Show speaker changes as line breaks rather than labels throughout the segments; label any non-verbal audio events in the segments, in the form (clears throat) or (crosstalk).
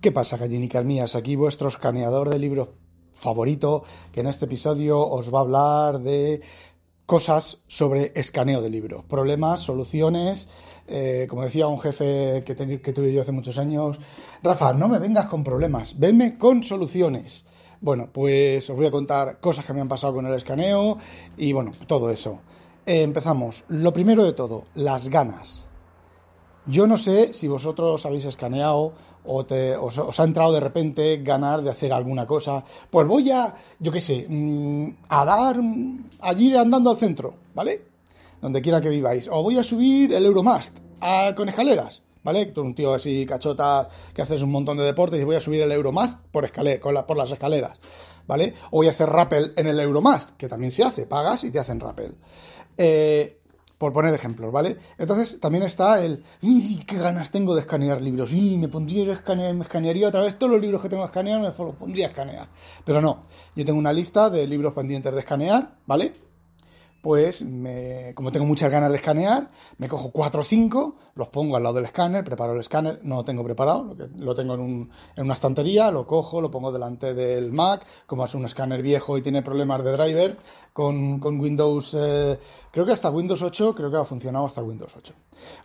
¿Qué pasa, gallinicas mías? Aquí vuestro escaneador de libros favorito, que en este episodio os va a hablar de cosas sobre escaneo de libros, problemas, soluciones. Eh, como decía un jefe que, que tuve yo hace muchos años, Rafa, no me vengas con problemas, venme con soluciones. Bueno, pues os voy a contar cosas que me han pasado con el escaneo y bueno, todo eso. Eh, empezamos. Lo primero de todo, las ganas. Yo no sé si vosotros habéis escaneado o os, ha entrado de repente ganar de hacer alguna cosa. Pues voy a, yo qué sé, mm, a dar, a ir andando al centro, ¿vale? Donde quiera que viváis. O voy a subir el Euromast con escaleras, ¿vale? Tú un tío así cachota que haces un montón de deportes y voy a subir el Euromast por, por las escaleras, ¿vale? O voy a hacer rappel en el Euromast, que también se hace, pagas y te hacen rappel. Eh, por poner ejemplos, ¿vale? Entonces también está el, ¡y qué ganas tengo de escanear libros! ¡y me pondría a escanear, me escanearía otra vez todos los libros que tengo que escanear, me los pondría a escanear! Pero no, yo tengo una lista de libros pendientes de escanear, ¿vale? Pues me, como tengo muchas ganas de escanear, me cojo 4 o 5, los pongo al lado del escáner, preparo el escáner, no lo tengo preparado, lo, tengo en, una estantería, lo cojo, lo pongo delante del Mac, como es un escáner viejo y tiene problemas de driver, con, Windows, eh, creo que hasta Windows 8, creo que ha funcionado hasta Windows 8.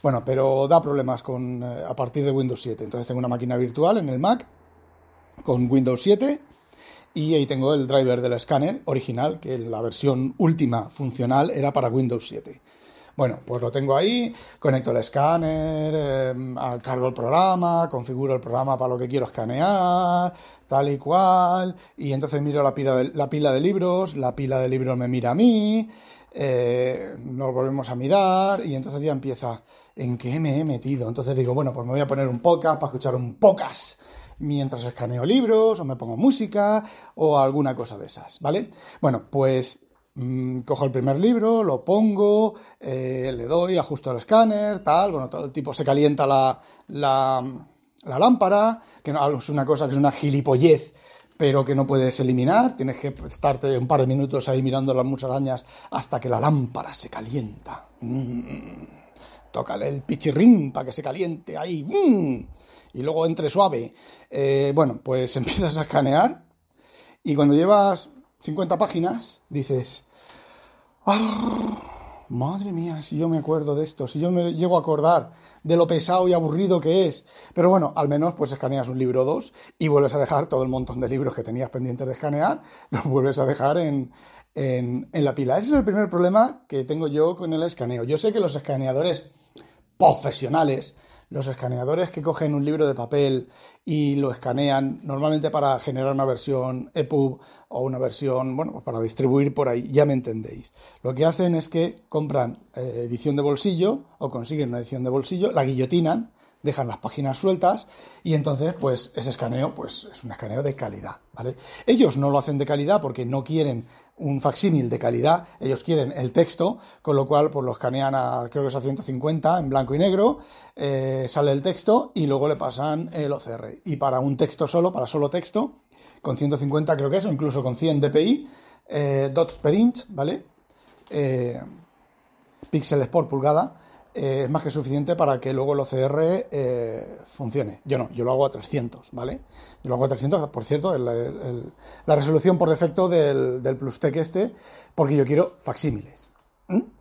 Bueno, pero da problemas con, eh, a partir de Windows 7, entonces tengo una máquina virtual en el Mac con Windows 7 y ahí tengo el driver del escáner original, que la versión última funcional era para Windows 7. Bueno, pues lo tengo ahí, conecto el escáner, em, cargo el programa, configuro el programa para lo que quiero escanear, tal y cual, y entonces miro la pila de, la pila de libros, la pila de libros me mira a mí, eh, nos volvemos a mirar y entonces ya empieza, ¿en qué me he metido? Entonces digo, bueno, pues me voy a poner un podcast para escuchar un podcast mientras escaneo libros o me pongo música o alguna cosa de esas, ¿vale? Bueno, pues mm, cojo el primer libro, lo pongo, eh, le doy, ajusto el escáner, tal, bueno, todo el tipo se calienta la, lámpara, que es una cosa que es una gilipollez pero que no puedes eliminar, tienes que estarte un par de minutos ahí mirando las musarañas hasta que la lámpara se calienta. Mm, tócale el pichirrín para que se caliente ahí. Mm y luego entre suave. Eh, bueno, pues (laughs) empiezas a escanear y cuando llevas 50 páginas dices, ¡Ah! madre mía, si yo me acuerdo de esto, si yo me llego a acordar de lo pesado y aburrido que es. Pero bueno, al menos pues escaneas un libro o dos y vuelves a dejar todo el montón de libros que tenías pendientes de escanear, (laughs) los vuelves a dejar en, en la pila. Ese es el primer problema que tengo yo con el escaneo. Yo sé que los escaneadores profesionales los escaneadores que cogen un libro de papel y lo escanean normalmente para generar una versión EPUB o una versión, bueno, pues para distribuir por ahí, ya me entendéis. Lo que hacen es que compran eh, edición de bolsillo o consiguen una edición de bolsillo, la guillotinan, dejan las páginas sueltas y entonces pues ese escaneo pues es un escaneo de calidad, ¿vale? Ellos no lo hacen de calidad porque no quieren un facsímil de calidad, ellos quieren el texto, con lo cual pues lo escanean a, creo que es a 150 en blanco y negro, eh, sale el texto y luego le pasan el OCR. Y para un texto solo, para solo texto, con 150 creo que es, o incluso con 100 dpi, eh, dots per inch, ¿vale? Eh, píxeles por pulgada, eh, es más que suficiente para que luego el OCR eh, funcione. Yo no, yo lo hago a 300, ¿vale? Yo lo hago a 300, por cierto, la resolución por defecto del, del PlusTech este, porque yo quiero facsímiles.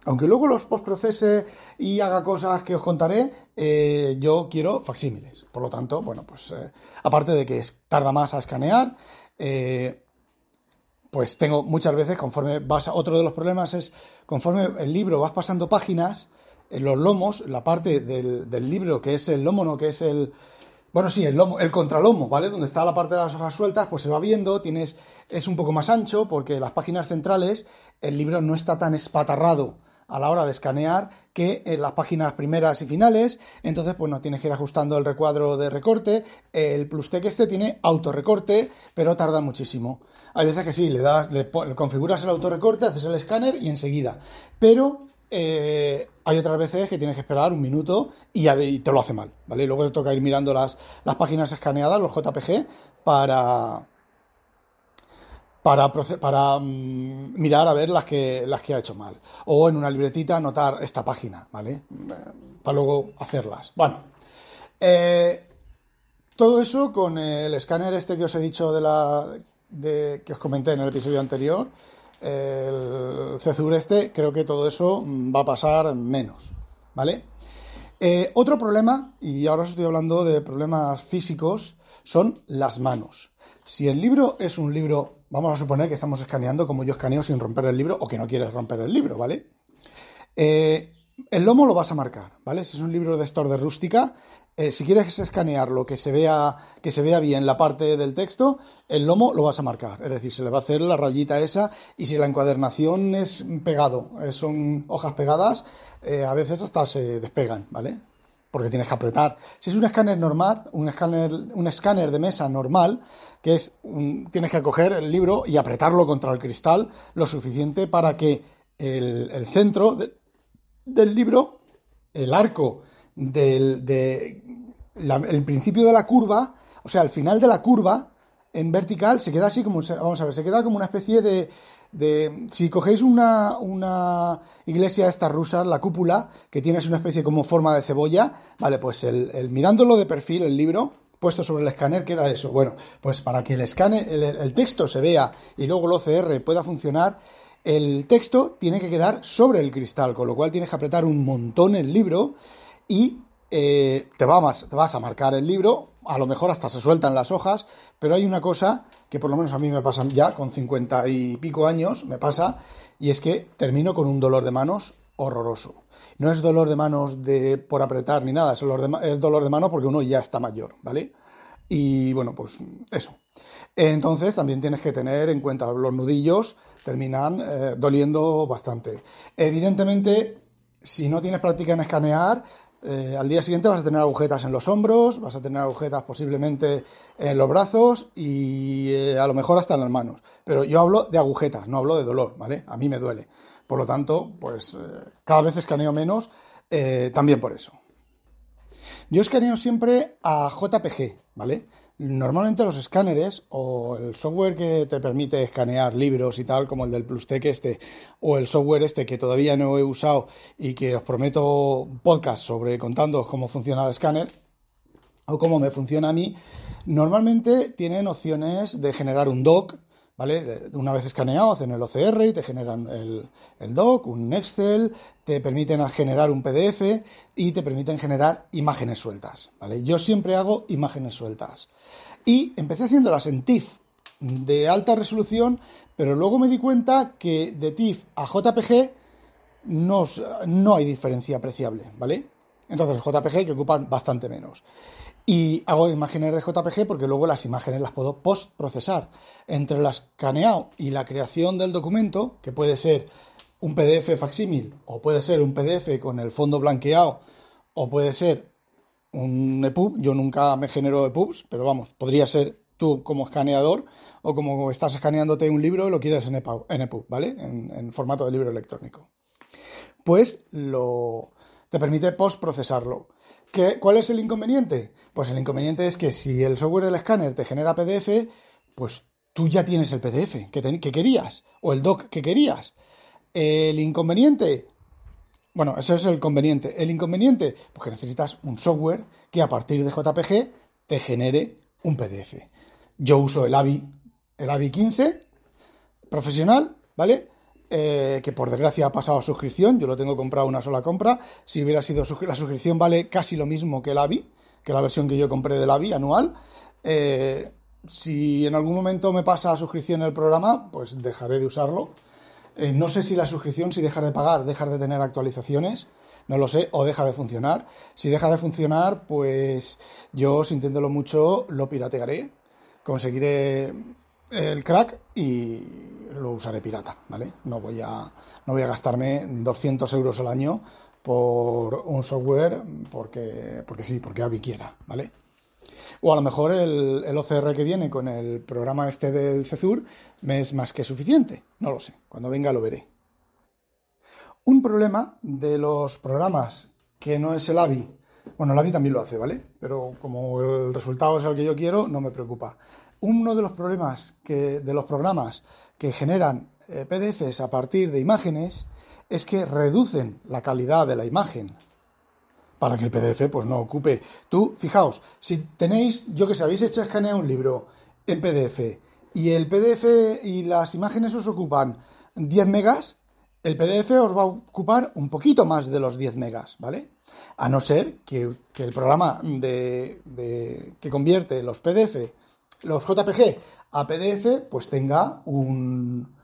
Aunque luego los postprocese y haga cosas que os contaré, eh, yo quiero facsímiles. Por lo tanto, bueno, pues aparte de que tarda más a escanear, pues tengo muchas veces, conforme vas a, otro de los problemas es, conforme el libro vas pasando páginas, los lomos, la parte del, del, libro que es el lomo, no que es el. Bueno, sí, el lomo, el contralomo, ¿vale? Donde está la parte de las hojas sueltas, pues se va viendo, tienes, es un poco más ancho, porque las páginas centrales, el libro no está tan espatarrado a la hora de escanear que en las páginas primeras y finales, entonces pues no tienes que ir ajustando el recuadro de recorte, el PlusTech este tiene autorrecorte, pero tarda muchísimo. Hay veces que sí, le das, le, configuras el autorrecorte, haces el escáner y enseguida, pero eh, hay otras veces que tienes que esperar un minuto y, te lo hace mal, ¿vale? Y luego te toca ir mirando las, las páginas escaneadas, los JPG, para, para, mm, mirar a ver las que, las que ha hecho mal. O en una libretita anotar esta página, ¿vale? Para luego hacerlas. Bueno, eh, Todo eso con el escáner este que os he dicho de la de, que os comenté en el episodio anterior, el Cezur este, creo que todo eso va a pasar menos, ¿vale? Eh, otro problema, y ahora os estoy hablando de problemas físicos, son las manos. Si el libro es un libro, vamos a suponer que estamos escaneando como yo escaneo sin romper el libro o que no quieres romper el libro, ¿vale? Eh, el lomo lo vas a marcar, ¿vale? Si es un libro de store de rústica, eh, si quieres escanearlo, que se, vea, que se vea bien la parte del texto, el lomo lo vas a marcar. Es decir, se le va a hacer la rayita esa y si la encuadernación es pegado, eh, son hojas pegadas, eh, a veces hasta se despegan, ¿vale? Porque tienes que apretar. Si es un escáner normal, un escáner, un escáner de mesa normal, que es, tienes que coger el libro y apretarlo contra el cristal lo suficiente para que el, centro del libro, el arco del de, el principio de la curva, o sea, el final de la curva en vertical se queda así como, vamos a ver, se queda como una especie de, de si cogéis una, una iglesia esta rusa, la cúpula, que tiene una especie como forma de cebolla, vale, pues el, mirándolo de perfil, el libro, puesto sobre el escáner, queda eso. Bueno, pues para que el escáner, el, el texto se vea y luego el OCR pueda funcionar, el texto tiene que quedar sobre el cristal, con lo cual tienes que apretar un montón el libro y eh, te, vas, te vas a marcar el libro, a lo mejor hasta se sueltan las hojas, pero hay una cosa que por lo menos a mí me pasa ya con cincuenta y pico años, me pasa, y es que termino con un dolor de manos horroroso. No es dolor de manos de por apretar ni nada, es dolor de, es dolor de mano porque uno ya está mayor, ¿vale? Y bueno, pues eso. Entonces también tienes que tener en cuenta los nudillos terminan eh, doliendo bastante. Evidentemente, si no tienes práctica en escanear, eh, al día siguiente vas a tener agujetas en los hombros, vas a tener agujetas posiblemente en los brazos y eh, a lo mejor hasta en las manos. Pero yo hablo de agujetas, no hablo de dolor, ¿vale? A mí me duele. Por lo tanto, pues eh, cada vez escaneo menos, también por eso. Yo escaneo siempre a JPG, ¿vale? Normalmente los escáneres o el software que te permite escanear libros y tal, como el del PlusTech este, o el software este que todavía no he usado y que os prometo podcast sobre contando cómo funciona el escáner o cómo me funciona a mí, normalmente tienen opciones de generar un doc ¿vale? Una vez escaneado, hacen el OCR y te generan el, el, doc, un Excel, te permiten generar un PDF y te permiten generar imágenes sueltas, ¿vale? Yo siempre hago imágenes sueltas. Y empecé haciéndolas en TIFF de alta resolución, pero luego me di cuenta que de TIFF a JPG no, no hay diferencia apreciable, ¿vale? Entonces, JPG que ocupan bastante menos. Y hago imágenes de JPG porque luego las imágenes las puedo post-procesar. Entre el escaneado y la creación del documento, que puede ser un PDF facsímil, o puede ser un PDF con el fondo blanqueado, o puede ser un EPUB. Yo nunca me genero EPUBs, pero vamos, podría ser tú como escaneador o como estás escaneándote un libro lo quieres en EPUB, ¿vale? En, en formato de libro electrónico. Pues lo, te permite post-procesarlo. ¿Cuál es el inconveniente? Pues el inconveniente es que si el software del escáner te genera PDF, pues tú ya tienes el PDF que, que querías o el doc que querías. El inconveniente, bueno, ese es el conveniente. El inconveniente, pues que necesitas un software que a partir de JPG te genere un PDF. Yo uso el AVI, el AVI 15 profesional, ¿vale? Eh, que por desgracia ha pasado a suscripción, yo lo tengo comprado una sola compra, si hubiera sido la suscripción vale casi lo mismo que el AVI, que la versión que yo compré del AVI anual. Eh, si en algún momento me pasa a suscripción el programa, pues dejaré de usarlo. Eh, no sé si la suscripción, si dejar de pagar, dejar de tener actualizaciones, no lo sé, o deja de funcionar. Si deja de funcionar, pues yo, sintiéndolo mucho, lo piratearé, conseguiré el crack y lo usaré pirata, ¿vale? No voy a, no voy a gastarme 200 euros al año por un software porque, porque sí, porque Avi quiera, ¿vale? O a lo mejor el, OCR que viene con el programa este del CESUR me es más que suficiente, no lo sé, cuando venga lo veré. Un problema de los programas que no es el AVI, bueno, el AVI también lo hace, ¿vale? Pero como el resultado es el que yo quiero, no me preocupa. Uno de los problemas que, de los programas que generan eh, PDFs a partir de imágenes es que reducen la calidad de la imagen. para que el PDF pues no ocupe. Tú, fijaos, si tenéis, yo que sé, habéis hecho escanear un libro en PDF y el PDF y las imágenes os ocupan 10 megas, el PDF os va a ocupar un poquito más de los 10 megas, ¿vale? A no ser que, el programa de, que convierte los PDF, los JPG a PDF, pues tenga un,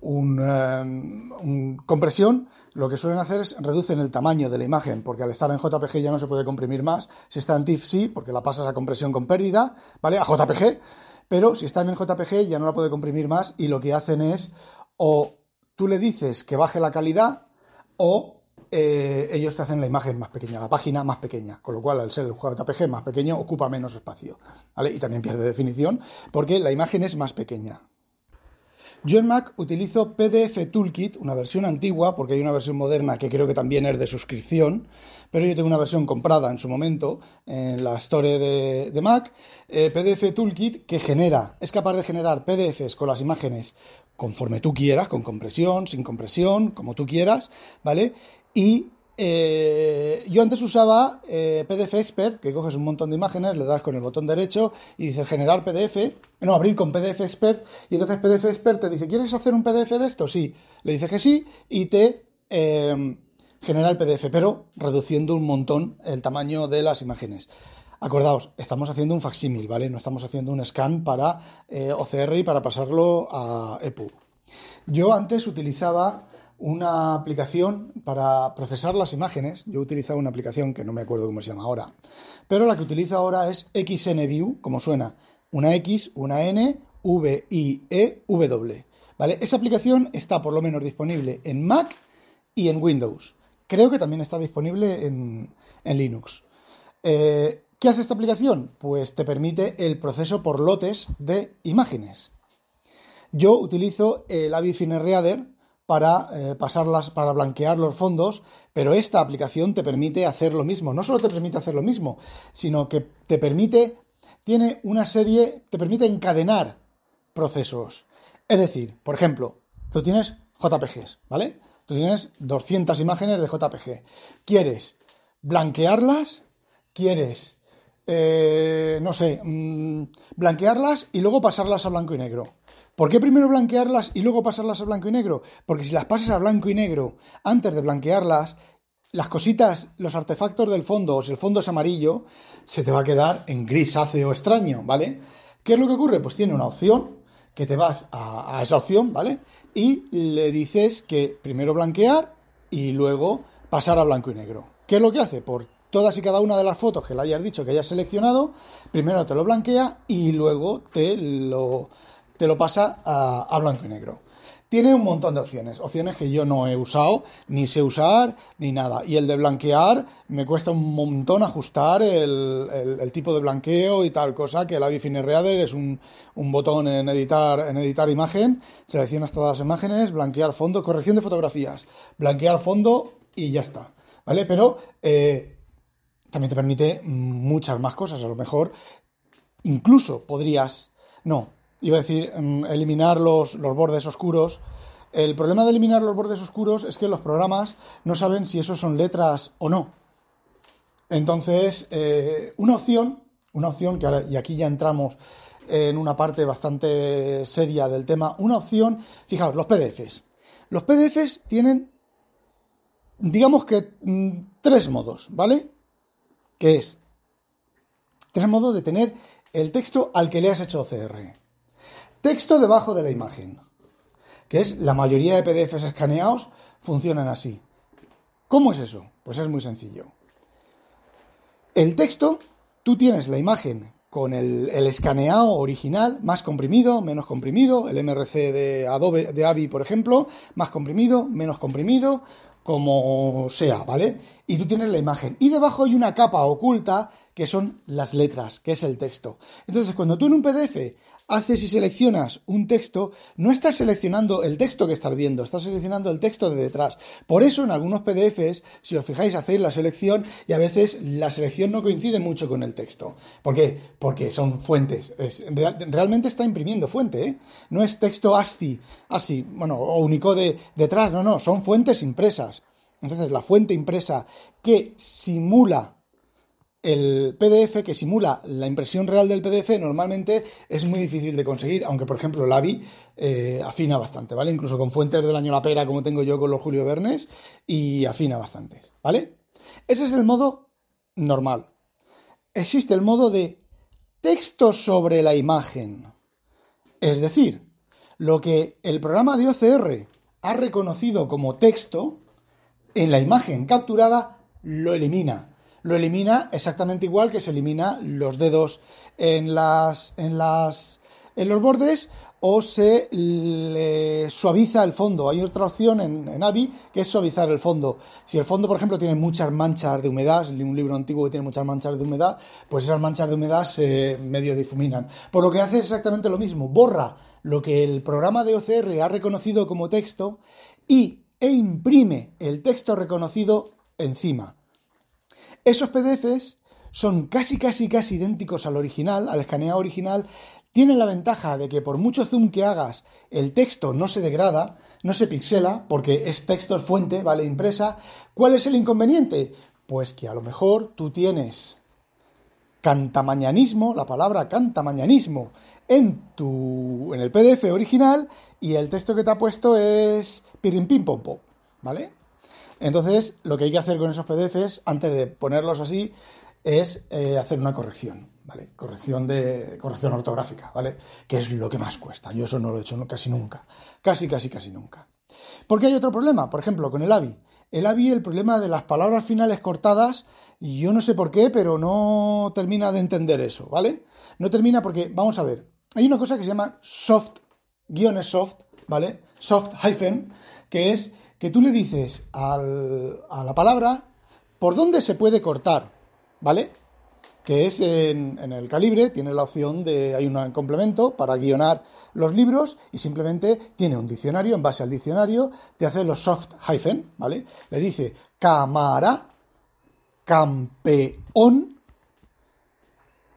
un, compresión, lo que suelen hacer es reducen el tamaño de la imagen, porque al estar en JPG ya no se puede comprimir más. Si está en TIFF sí, porque la pasas a compresión con pérdida, ¿vale? A JPG, pero si está en JPG ya no la puede comprimir más y lo que hacen es o tú le dices que baje la calidad o eh, ellos te hacen la imagen más pequeña, la página más pequeña, con lo cual al ser el JPG más pequeño ocupa menos espacio, ¿vale? Y también pierde definición porque la imagen es más pequeña. Yo en Mac utilizo PDF Toolkit, una versión antigua, porque hay una versión moderna que creo que también es de suscripción, pero yo tengo una versión comprada en su momento en la Store de, Mac, eh, PDF Toolkit, que genera, es capaz de generar PDFs con las imágenes conforme tú quieras, con compresión, sin compresión, como tú quieras, ¿vale? Y eh, yo antes usaba eh, PDF Expert, que coges un montón de imágenes, le das con el botón derecho y dices generar PDF, no, abrir con PDF Expert, y entonces PDF Expert te dice, ¿quieres hacer un PDF de esto? Sí, le dices que sí y te em, genera el PDF, pero reduciendo un montón el tamaño de las imágenes. Acordaos, estamos haciendo un facsímil, ¿vale? No estamos haciendo un scan para eh, OCR y para pasarlo a EPU. Yo antes utilizaba una aplicación para procesar las imágenes. Yo he utilizado una aplicación que no me acuerdo cómo se llama ahora, pero la que utilizo ahora es XNView, como suena, una X, una N, V, I, E, W. ¿Vale? Esa aplicación está por lo menos disponible en Mac y en Windows. Creo que también está disponible en, Linux. Eh, ¿Qué hace esta aplicación? Pues te permite el proceso por lotes de imágenes. Yo utilizo el Avid Reader para eh, pasarlas, para blanquear los fondos, pero esta aplicación te permite hacer lo mismo. No solo te permite hacer lo mismo, sino que te permite, tiene una serie, te permite encadenar procesos. Es decir, por ejemplo, tú tienes JPGs, ¿vale? Tú tienes 200 imágenes de JPG. Quieres blanquearlas, quieres, eh, no sé, mm, blanquearlas y luego pasarlas a blanco y negro. ¿Por qué primero blanquearlas y luego pasarlas a blanco y negro? Porque si las pasas a blanco y negro antes de blanquearlas, las cositas, los artefactos del fondo, o si el fondo es amarillo, se te va a quedar en grisáceo extraño, ¿vale? ¿Qué es lo que ocurre? Pues tiene una opción que te vas a, a esa opción, ¿vale? Y le dices que primero blanquear y luego pasar a blanco y negro. ¿Qué es lo que hace? Por todas y cada una de las fotos que le hayas dicho que hayas seleccionado, primero te lo blanquea y luego te lo te lo pasa a, blanco y negro. Tiene un montón de opciones, opciones que yo no he usado, ni sé usar, ni nada. Y el de blanquear me cuesta un montón ajustar el, tipo de blanqueo y tal cosa, que el Fine Reader es un, botón en editar, en editar imagen, seleccionas todas las imágenes, blanquear fondo, corrección de fotografías, blanquear fondo y ya está. ¿Vale? Pero eh, también te permite muchas más cosas. A lo mejor incluso podrías... No, iba a decir, mm, eliminar los, bordes oscuros. El problema de eliminar los bordes oscuros es que los programas no saben si esos son letras o no. Entonces, eh, una opción, una opción que ahora, y aquí ya entramos en una parte bastante seria del tema, una opción, fijaos, los PDFs. Los PDFs tienen, digamos que, mm, tres modos, ¿vale? Que es, tres modos de tener el texto al que le has hecho OCR. Texto debajo de la imagen, que es la mayoría de PDFs escaneados funcionan así. ¿Cómo es eso? Pues es muy sencillo. El texto, tú tienes la imagen con el, escaneado original, más comprimido, menos comprimido, el MRC de Adobe, de Avi, por ejemplo, más comprimido, menos comprimido, como sea, ¿vale? Y tú tienes la imagen. Y debajo hay una capa oculta que son las letras, que es el texto. Entonces, cuando tú en un PDF haces y seleccionas un texto, no estás seleccionando el texto que estás viendo, estás seleccionando el texto de detrás. Por eso en algunos PDFs, si os fijáis, hacéis la selección y a veces la selección no coincide mucho con el texto. ¿Por qué? Porque son fuentes. realmente está imprimiendo fuente, ¿eh? No es texto ASCII, ASCII, bueno, o Unicode detrás, no, no, son fuentes impresas. Entonces, la fuente impresa que simula el PDF, que simula la impresión real del PDF, normalmente es muy difícil de conseguir, aunque por ejemplo el AVI eh, afina bastante, ¿vale? Incluso con fuentes del año La Pera, como tengo yo con los Julio Bernes, y afina bastante, ¿vale? Ese es el modo normal. Existe el modo de texto sobre la imagen. Es decir, lo que el programa de OCR ha reconocido como texto, en la imagen capturada lo elimina. Lo elimina exactamente igual que se elimina los dedos en las en las en los bordes o se le suaviza el fondo. Hay otra opción en, en AVI que es suavizar el fondo. Si el fondo, por ejemplo, tiene muchas manchas de humedad, un libro antiguo que tiene muchas manchas de humedad, pues esas manchas de humedad se medio difuminan. Por lo que hace exactamente lo mismo, borra lo que el programa de OCR ha reconocido como texto y e imprime el texto reconocido encima. Esos PDFs son casi, casi, casi idénticos al original, al escaneado original. Tienen la ventaja de que por mucho zoom que hagas, el texto no se degrada, no se pixela, porque es texto fuente, vale, impresa. ¿Cuál es el inconveniente? Pues que a lo mejor tú tienes cantamañanismo, la palabra cantamañanismo, en tu en el PDF original y el texto que te ha puesto es pirim ¿vale? Entonces, lo que hay que hacer con esos PDFs antes de ponerlos así es eh, hacer una corrección, ¿vale? Corrección de corrección ortográfica, ¿vale? Que es lo que más cuesta. Yo eso no lo he hecho casi nunca. Casi casi casi nunca. Porque hay otro problema, por ejemplo, con el AVI. El AVI, el problema de las palabras finales cortadas, yo no sé por qué, pero no termina de entender eso, ¿vale? No termina porque, vamos a ver, hay una cosa que se llama soft, guiones soft, ¿vale? Soft hyphen, que es que tú le dices a la palabra por dónde se puede cortar, ¿vale? Que es en, el calibre, tiene la opción de, hay un complemento para guionar los libros y simplemente tiene un diccionario, en base al diccionario te hace los soft hyphen, ¿vale? Le dice cámara, campeón,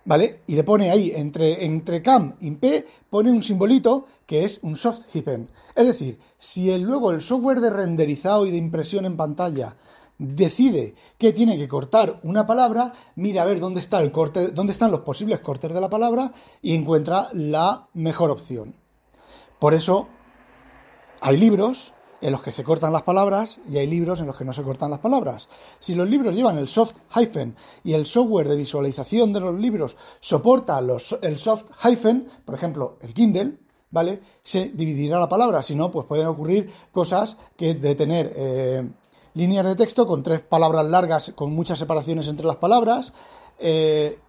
¿vale? Y le pone ahí, entre, entre cam y p, pone un simbolito que es un soft hyphen. Es decir, si el, luego el software de renderizado y de impresión en pantalla decide que tiene que cortar una palabra, mira a ver dónde está el corte, dónde están los posibles cortes de la palabra y encuentra la mejor opción. Por eso hay libros en los que se cortan las palabras y hay libros en los que no se cortan las palabras. Si los libros llevan el soft hyphen y el software de visualización de los libros soporta el soft hyphen, por ejemplo, el Kindle, ¿vale? Se dividirá la palabra. Si no, pues pueden ocurrir cosas que de tener eh, líneas de texto con tres palabras largas, con muchas separaciones entre las palabras. Eh,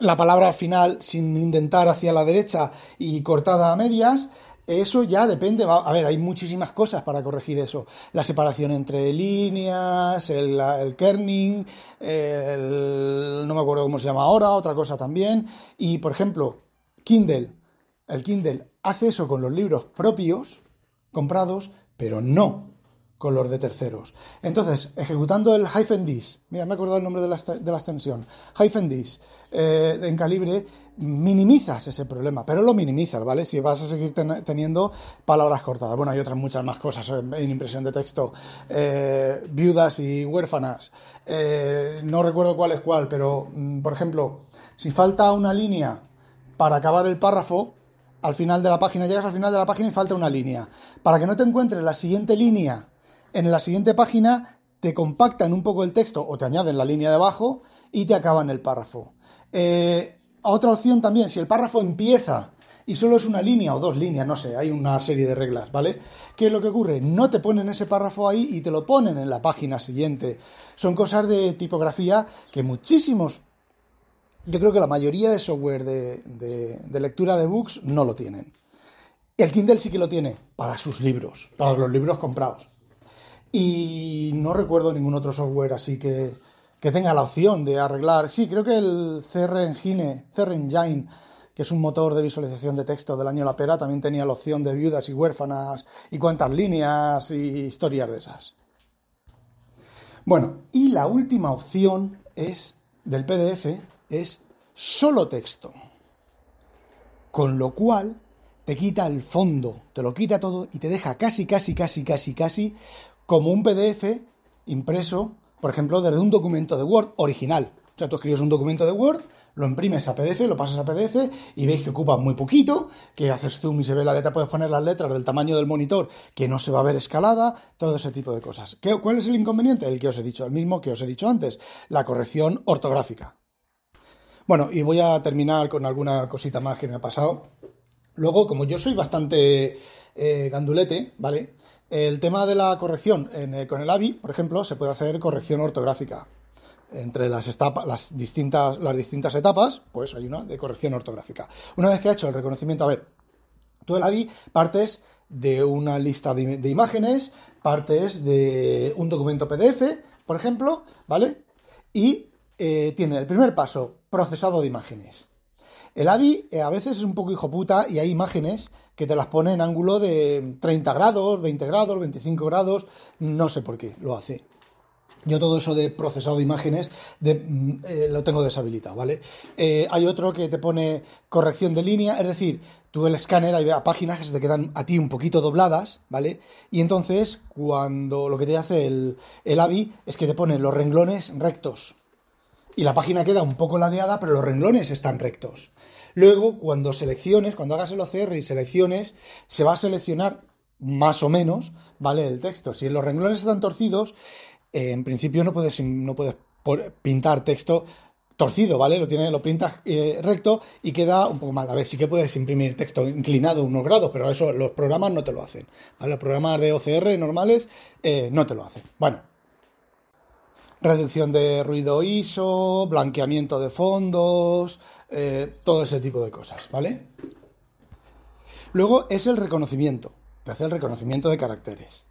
la palabra final sin intentar hacia la derecha y cortada a medias, eso ya depende, a ver, hay muchísimas cosas para corregir eso. La separación entre líneas, el, kerning, no me acuerdo cómo se llama ahora, otra cosa también. Y, por ejemplo, Kindle, el Kindle hace eso con los libros propios, comprados, pero no con los de terceros. Entonces, ejecutando el hyphen dis, mira, me he acordado el nombre de la, de la extensión, hyphen dis, eh, en calibre, minimizas ese problema, pero lo minimizas, ¿vale? Si vas a seguir teniendo palabras cortadas. Bueno, hay otras muchas más cosas en, impresión de texto, eh, viudas y huérfanas, eh, no recuerdo cuál es cuál, pero, mm, por ejemplo, si falta una línea para acabar el párrafo, al final de la página, llegas al final de la página y falta una línea. Para que no te encuentres la siguiente línea en la siguiente página te compactan un poco el texto o te añaden la línea de abajo y te acaban el párrafo. Eh, otra opción también, si el párrafo empieza y solo es una línea o dos líneas, no sé, hay una serie de reglas, ¿vale? ¿Qué es lo que ocurre? No te ponen ese párrafo ahí y te lo ponen en la página siguiente. Son cosas de tipografía que muchísimos, yo creo que la mayoría de software de, de lectura de books no lo tienen. El Kindle sí que lo tiene para sus libros, para los libros comprados. Y no recuerdo ningún otro software así que, tenga la opción de arreglar. Sí, creo que el CR Engine, Engine, que es un motor de visualización de texto del año La Pera, también tenía la opción de viudas y huérfanas y cuántas líneas y historias de esas. Bueno, y la última opción es del PDF es solo texto. Con lo cual te quita el fondo, te lo quita todo y te deja casi, casi, casi, casi, casi como un PDF impreso, por ejemplo, desde un documento de Word original. O sea, tú escribes un documento de Word, lo imprimes a PDF, lo pasas a PDF y veis que ocupa muy poquito, que haces zoom y se ve la letra, puedes poner las letras del tamaño del monitor, que no se va a ver escalada, todo ese tipo de cosas. ¿Qué, ¿Cuál es el inconveniente? El que os he dicho, el mismo que os he dicho antes, la corrección ortográfica. Bueno, y voy a terminar con alguna cosita más que me ha pasado. Luego, como yo soy bastante eh, gandulete, ¿vale? El tema de la corrección con el AVI, por ejemplo, se puede hacer corrección ortográfica. Entre las, las, distintas, las distintas etapas, pues hay una de corrección ortográfica. Una vez que ha hecho el reconocimiento, a ver, tú el AVI partes de una lista de, imágenes, partes de un documento PDF, por ejemplo, ¿vale? Y eh, tiene el primer paso, procesado de imágenes. El AVI eh, a veces es un poco hijo puta y hay imágenes que te las pone en ángulo de 30 grados, 20 grados, 25 grados, no sé por qué lo hace. Yo todo eso de procesado de imágenes mm, eh, lo tengo deshabilitado, ¿vale? Eh, hay otro que te pone corrección de línea, es decir, tú el escáner hay páginas que se te quedan a ti un poquito dobladas, ¿vale? Y entonces cuando lo que te hace el, el AVI es que te pone los renglones rectos. Y la página queda un poco ladeada, pero los renglones están rectos. Luego, cuando selecciones, cuando hagas el OCR y selecciones, se va a seleccionar más o menos, ¿vale? El texto. Si los renglones están torcidos, eh, en principio no puedes, no puedes pintar texto torcido, ¿vale? Lo, tiene, lo pintas eh, recto y queda un poco mal. A ver, sí que puedes imprimir texto inclinado unos grados, pero eso los programas no te lo hacen. Los programas de OCR normales eh, no te lo hacen. Bueno, reducción de ruido ISO, blanqueamiento de fondos, eh, todo ese tipo de cosas, ¿vale? Luego es el reconocimiento, te hace el reconocimiento de caracteres.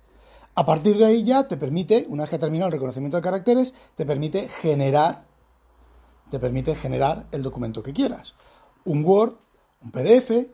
A partir de ahí ya te permite, una vez que ha terminado el reconocimiento de caracteres, te permite generar, te permite generar el documento que quieras. Un Word, un PDF,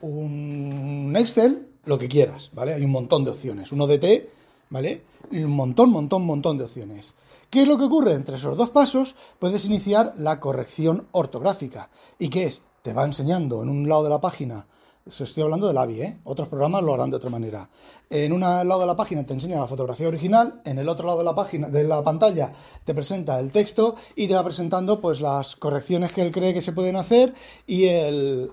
un Excel, lo que quieras, ¿vale? Hay un montón de opciones. Un ODT, ¿vale? Y un montón, montón, montón de opciones. ¿Qué es lo que ocurre? Entre esos dos pasos puedes iniciar la corrección ortográfica. ¿Y qué es? Te va enseñando en un lado de la página, estoy hablando del AVI, ¿eh? otros programas lo harán de otra manera. En un lado de la página te enseña la fotografía original, en el otro lado de la página, de la pantalla, te presenta el texto y te va presentando pues las correcciones que él cree que se pueden hacer y el,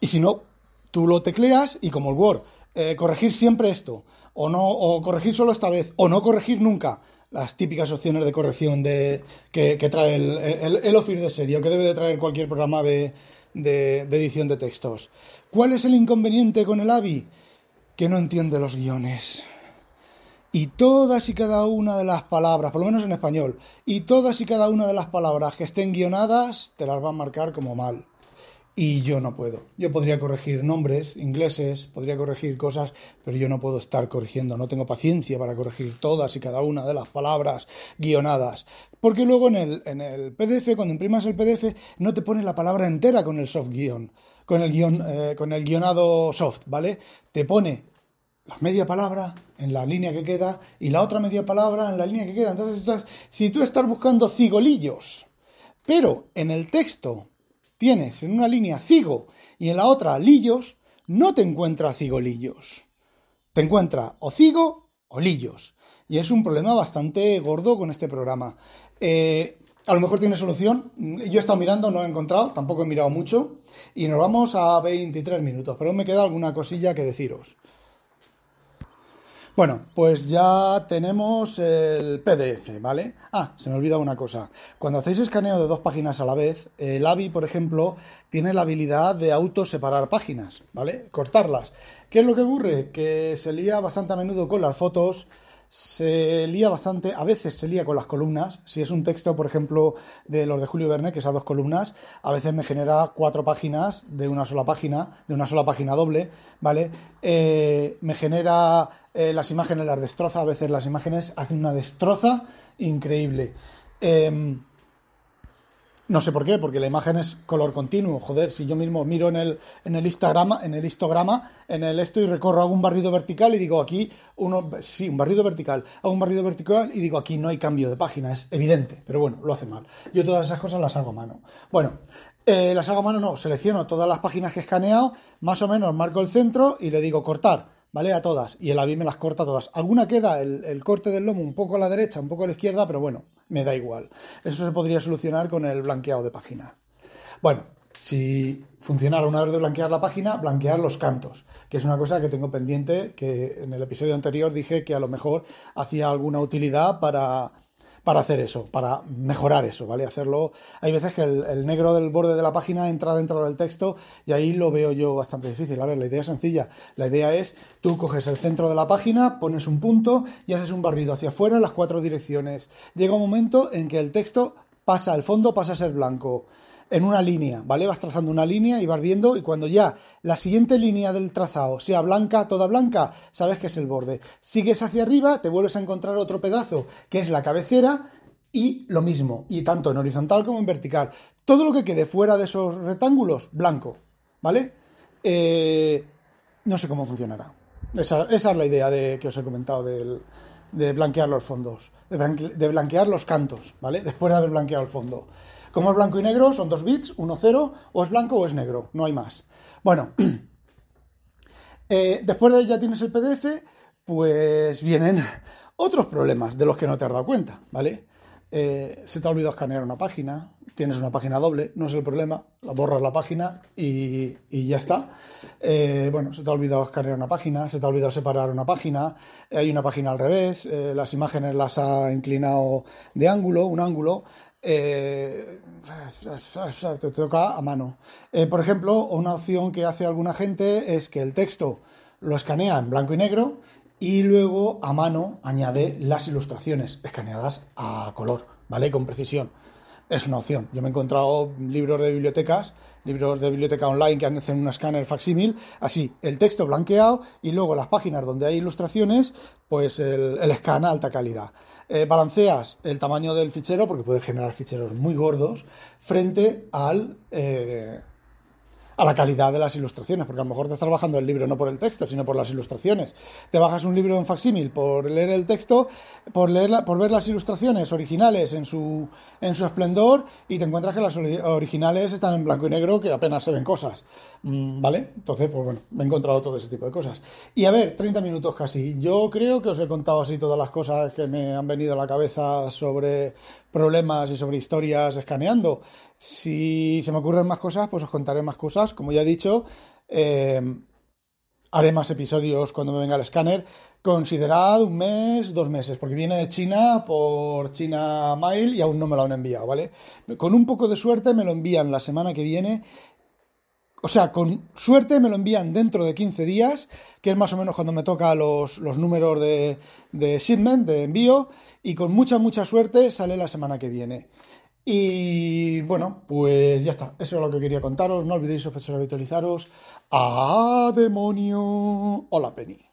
y si no, tú lo tecleas y como el Word, eh, corregir siempre esto, o no, o corregir solo esta vez, o no corregir nunca las típicas opciones de corrección de, que, trae el, el, Office de serie, que debe de traer cualquier programa de, de, edición de textos. ¿Cuál es el inconveniente con el AVI? Que no entiende los guiones. Y todas y cada una de las palabras, por lo menos en español, y todas y cada una de las palabras que estén guionadas, te las va a marcar como mal y yo no puedo. Yo podría corregir nombres ingleses, podría corregir cosas, pero yo no puedo estar corrigiendo, no tengo paciencia para corregir todas y cada una de las palabras guionadas. Porque luego en el, en el PDF, cuando imprimas el PDF, no te pone la palabra entera con el soft guion, con el, guion, eh, con el guionado soft, ¿vale? Te pone la media palabra en la línea que queda y la otra media palabra en la línea que queda. Entonces, si tú estás buscando cigolillos, pero en el texto tienes en una línea cigo y en la otra lillos, no te encuentra cigolillos. Te encuentra o cigo o lillos. Y es un problema bastante gordo con este programa. Eh, a lo mejor tiene solución. Yo he estado mirando, no he encontrado, tampoco he mirado mucho. Y nos vamos a 23 minutos, pero me queda alguna cosilla que deciros. Bueno, pues ya tenemos el PDF, ¿vale? Ah, se me olvida una cosa. Cuando hacéis escaneo de dos páginas a la vez, el AVI, por ejemplo, tiene la habilidad de auto separar páginas, ¿vale? Cortarlas. ¿Qué es lo que ocurre? Que se lía bastante a menudo con las fotos se lía bastante, a veces se lía con las columnas. Si es un texto, por ejemplo, de los de Julio Verne, que es a dos columnas, a veces me genera cuatro páginas de una sola página, de una sola página doble, ¿vale? Eh, me genera eh, las imágenes, las destroza, a veces las imágenes hacen una destroza increíble. Em, no sé por qué, porque la imagen es color continuo. Joder, si yo mismo miro en el, en el histograma, en el histograma, en el esto y recorro algún barrido vertical y digo aquí uno, sí, un barrido vertical, hago un barrido vertical y digo aquí no hay cambio de página, es evidente, pero bueno, lo hace mal. Yo todas esas cosas las hago a mano. Bueno, eh, las hago a mano no, selecciono todas las páginas que he escaneado, más o menos marco el centro y le digo cortar ¿vale? A todas. Y el AVI me las corta todas. Alguna queda el, el, corte del lomo un poco a la derecha, un poco a la izquierda, pero bueno, me da igual. Eso se podría solucionar con el blanqueado de página. Bueno, si funcionara una vez de blanquear la página, blanquear los cantos, que es una cosa que tengo pendiente, que en el episodio anterior dije que a lo mejor hacía alguna utilidad para, para hacer eso, para mejorar eso, ¿vale? Hacerlo. Hay veces que el, negro del borde de la página entra dentro del texto y ahí lo veo yo bastante difícil. A ver, la idea es sencilla. La idea es tú coges el centro de la página, pones un punto y haces un barrido hacia afuera en las cuatro direcciones. Llega un momento en que el texto pasa, el fondo pasa a ser blanco en una línea, ¿vale? Vas trazando una línea y vas viendo y cuando ya la siguiente línea del trazado sea blanca, toda blanca, sabes que es el borde. Sigues hacia arriba, te vuelves a encontrar otro pedazo que es la cabecera y lo mismo, y tanto en horizontal como en vertical. Todo lo que quede fuera de esos rectángulos, blanco, ¿vale? Eh, no sé cómo funcionará. Esa, esa, es la idea de, que os he comentado del, de blanquear los fondos, de, blanque, de blanquear los cantos, ¿vale? Después de haber blanqueado el fondo. Como es blanco y negro, son dos bits, 1, 0, o es blanco o es negro, no hay más. Bueno, (clears throat) eh, después de ya tienes el PDF, pues vienen (laughs) otros problemas de los que no te has dado cuenta, ¿vale? Eh, se te ha olvidado escanear una página, tienes una página doble, no es el problema, borras la página y, ya está. Eh, bueno, se te ha olvidado escanear una página, se te ha olvidado separar una página, hay una página al revés, eh, las imágenes las ha inclinado de ángulo, un ángulo, eh, te toca a mano. Eh, por ejemplo, una opción que hace alguna gente es que el texto lo escanea en blanco y negro y luego a mano añade las ilustraciones escaneadas a color, ¿vale? Con precisión. Es una opción. Yo me he encontrado libros de bibliotecas, libros de biblioteca online que hacen un escáner facsímil, así, el texto blanqueado y luego las páginas donde hay ilustraciones, pues el, el scan a alta calidad. Eh, balanceas el tamaño del fichero, porque puedes generar ficheros muy gordos, frente al, eh, a la calidad de las ilustraciones, porque a lo mejor te estás bajando el libro no por el texto, sino por las ilustraciones. Te bajas un libro en facsímil por leer el texto, por, leer por ver las ilustraciones originales en su, en su esplendor y te encuentras que las originales están en blanco y negro, que apenas se ven cosas. Mm, ¿Vale? Entonces, pues bueno, me he encontrado todo ese tipo de cosas. Y a ver, 30 minutos casi. Yo creo que os he contado así todas las cosas que me han venido a la cabeza sobre problemas y sobre historias escaneando. Si se me ocurren más cosas, pues os contaré más cosas. Como ya he dicho, eh, haré más episodios cuando me venga el escáner. Considerad un mes, dos meses, porque viene de China por China Mail y aún no me lo han enviado, ¿vale? Con un poco de suerte me lo envían la semana que viene o sea, con suerte me lo envían dentro de 15 días, que es más o menos cuando me toca los, los números de, de shipment, de envío, y con mucha, mucha suerte sale la semana que viene. Y bueno, pues ya está. Eso es lo que quería contaros. No olvidéis sospechosos habitualizaros. ¡A demonio! Hola, Penny.